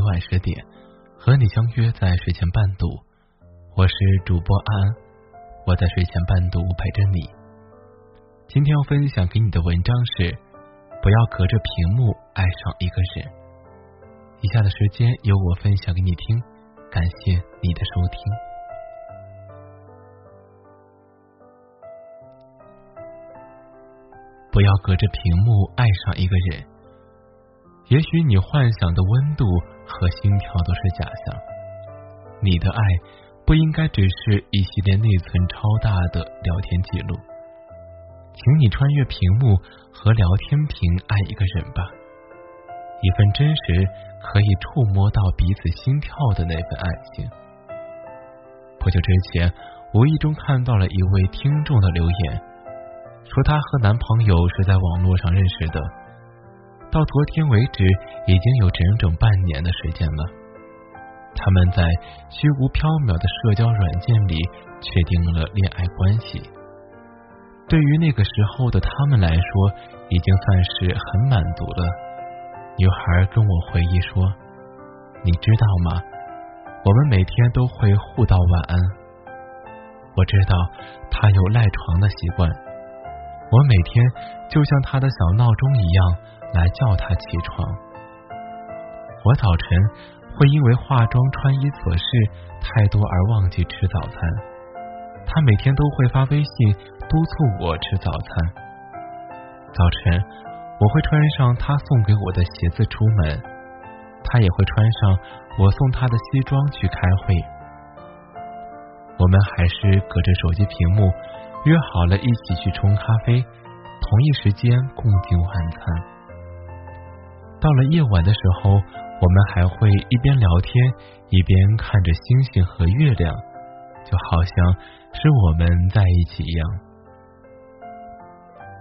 每晚十点和你相约在睡前伴读。我是主播安，我在睡前伴读陪着你。今天要分享给你的文章是：不要隔着屏幕爱上一个人。以下的时间由我分享给你听，感谢你的收听。不要隔着屏幕爱上一个人。也许你幻想的温度和心跳都是假象，你的爱不应该只是一系列内存超大的聊天记录。请你穿越屏幕和聊天屏爱一个人吧，一份真实可以触摸到彼此心跳的那份爱情。不久之前，无意中看到了一位听众的留言，说她和男朋友是在网络上认识的。到昨天为止，已经有整整半年的时间了。他们在虚无缥缈的社交软件里确定了恋爱关系。对于那个时候的他们来说，已经算是很满足了。女孩跟我回忆说：“你知道吗？我们每天都会互道晚安。我知道他有赖床的习惯，我每天就像他的小闹钟一样。”来叫他起床。我早晨会因为化妆、穿衣琐事太多而忘记吃早餐。他每天都会发微信督促我吃早餐。早晨我会穿上他送给我的鞋子出门，他也会穿上我送他的西装去开会。我们还是隔着手机屏幕约好了一起去冲咖啡，同一时间共进晚餐。到了夜晚的时候，我们还会一边聊天一边看着星星和月亮，就好像是我们在一起一样。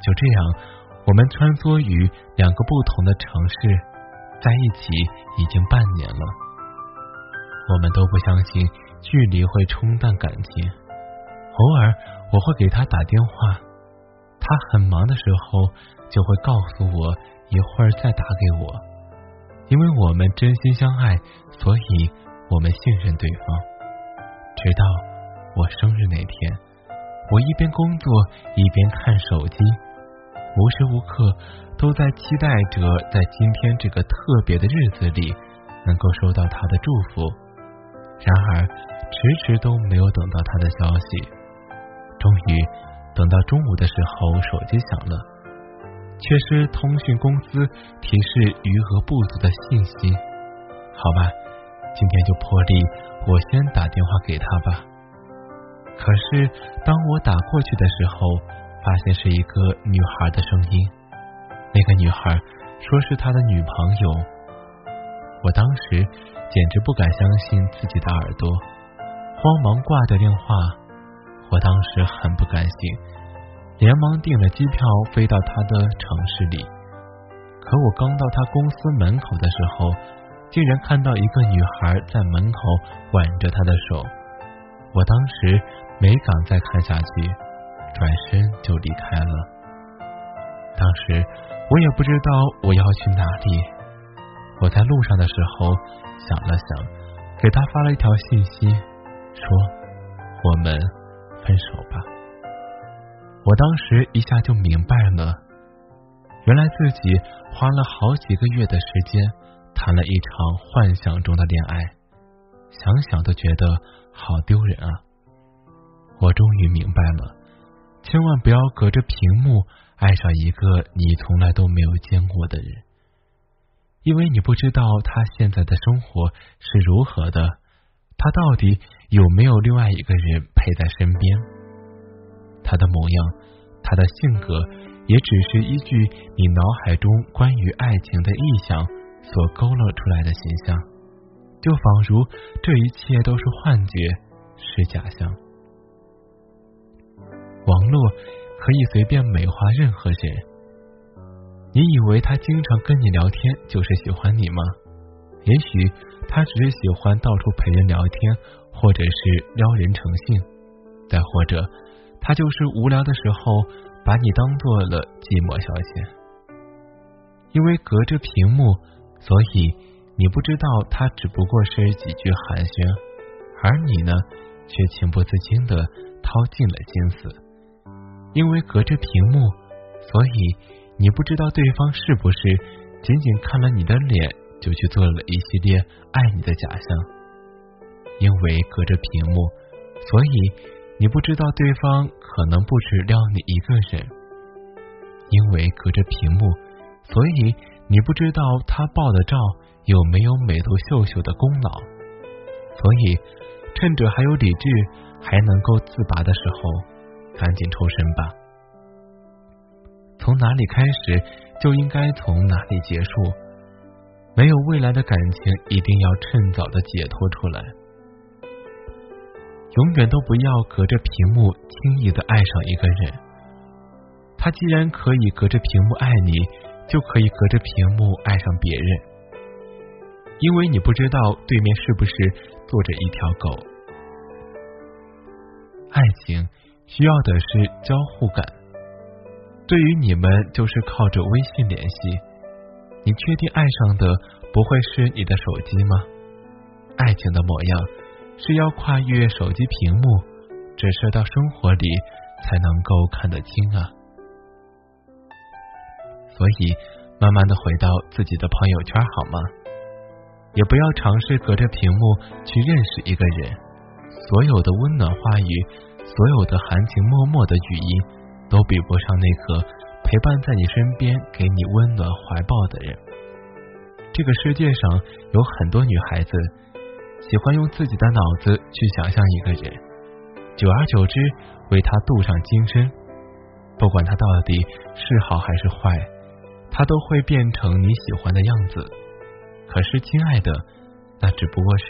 就这样，我们穿梭于两个不同的城市，在一起已经半年了。我们都不相信距离会冲淡感情。偶尔我会给他打电话，他很忙的时候就会告诉我。一会儿再打给我，因为我们真心相爱，所以我们信任对方。直到我生日那天，我一边工作一边看手机，无时无刻都在期待着在今天这个特别的日子里能够收到他的祝福。然而，迟迟都没有等到他的消息。终于，等到中午的时候，手机响了。却是通讯公司提示余额不足的信息。好吧，今天就破例，我先打电话给他吧。可是当我打过去的时候，发现是一个女孩的声音。那个女孩说是他的女朋友。我当时简直不敢相信自己的耳朵，慌忙挂掉电话。我当时很不甘心。连忙订了机票飞到他的城市里，可我刚到他公司门口的时候，竟然看到一个女孩在门口挽着他的手。我当时没敢再看下去，转身就离开了。当时我也不知道我要去哪里。我在路上的时候想了想，给他发了一条信息，说：“我们分手吧。”我当时一下就明白了，原来自己花了好几个月的时间谈了一场幻想中的恋爱，想想都觉得好丢人啊！我终于明白了，千万不要隔着屏幕爱上一个你从来都没有见过的人，因为你不知道他现在的生活是如何的，他到底有没有另外一个人陪在身边。他的模样，他的性格，也只是依据你脑海中关于爱情的意象所勾勒出来的形象，就仿如这一切都是幻觉，是假象。网络可以随便美化任何人，你以为他经常跟你聊天就是喜欢你吗？也许他只是喜欢到处陪人聊天，或者是撩人成性，再或者。他就是无聊的时候，把你当做了寂寞消遣。因为隔着屏幕，所以你不知道他只不过是几句寒暄，而你呢，却情不自禁的掏尽了心思。因为隔着屏幕，所以你不知道对方是不是仅仅看了你的脸就去做了一系列爱你的假象。因为隔着屏幕，所以你不知道对方可能不止撩你一个人。因为隔着屏幕，所以你不知道他爆的照有没有美图秀秀的功劳。所以，趁着还有理智，还能够自拔的时候。赶紧抽身吧！从哪里开始，就应该从哪里结束。没有未来的感情，一定要趁早的解脱出来。永远都不要隔着屏幕轻易的爱上一个人。他既然可以隔着屏幕爱你，就可以隔着屏幕爱上别人。因为你不知道对面是不是坐着一条狗。爱情。需要的是交互感。对于你们，就是靠着微信联系。你确定爱上的不会是你的手机吗？爱情的模样是要跨越手机屏幕，折射到生活里才能够看得清啊。所以，慢慢的回到自己的朋友圈好吗？也不要尝试隔着屏幕去认识一个人。所有的温暖话语。所有的含情脉脉的语音，都比不上那个陪伴在你身边、给你温暖怀抱的人。这个世界上有很多女孩子喜欢用自己的脑子去想象一个人，久而久之为他镀上金身。不管他到底是好还是坏，他都会变成你喜欢的样子。可是，亲爱的，那只不过是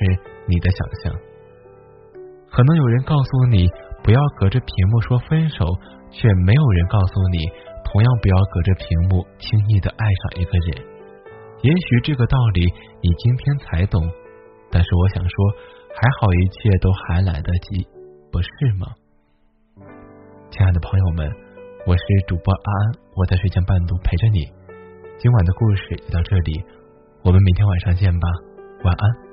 你的想象。可能有人告诉你。不要隔着屏幕说分手，却没有人告诉你，同样不要隔着屏幕轻易的爱上一个人。也许这个道理你今天才懂，但是我想说，还好一切都还来得及，不是吗？亲爱的朋友们，我是主播安安，我在睡前伴读陪着你。今晚的故事就到这里，我们明天晚上见吧，晚安。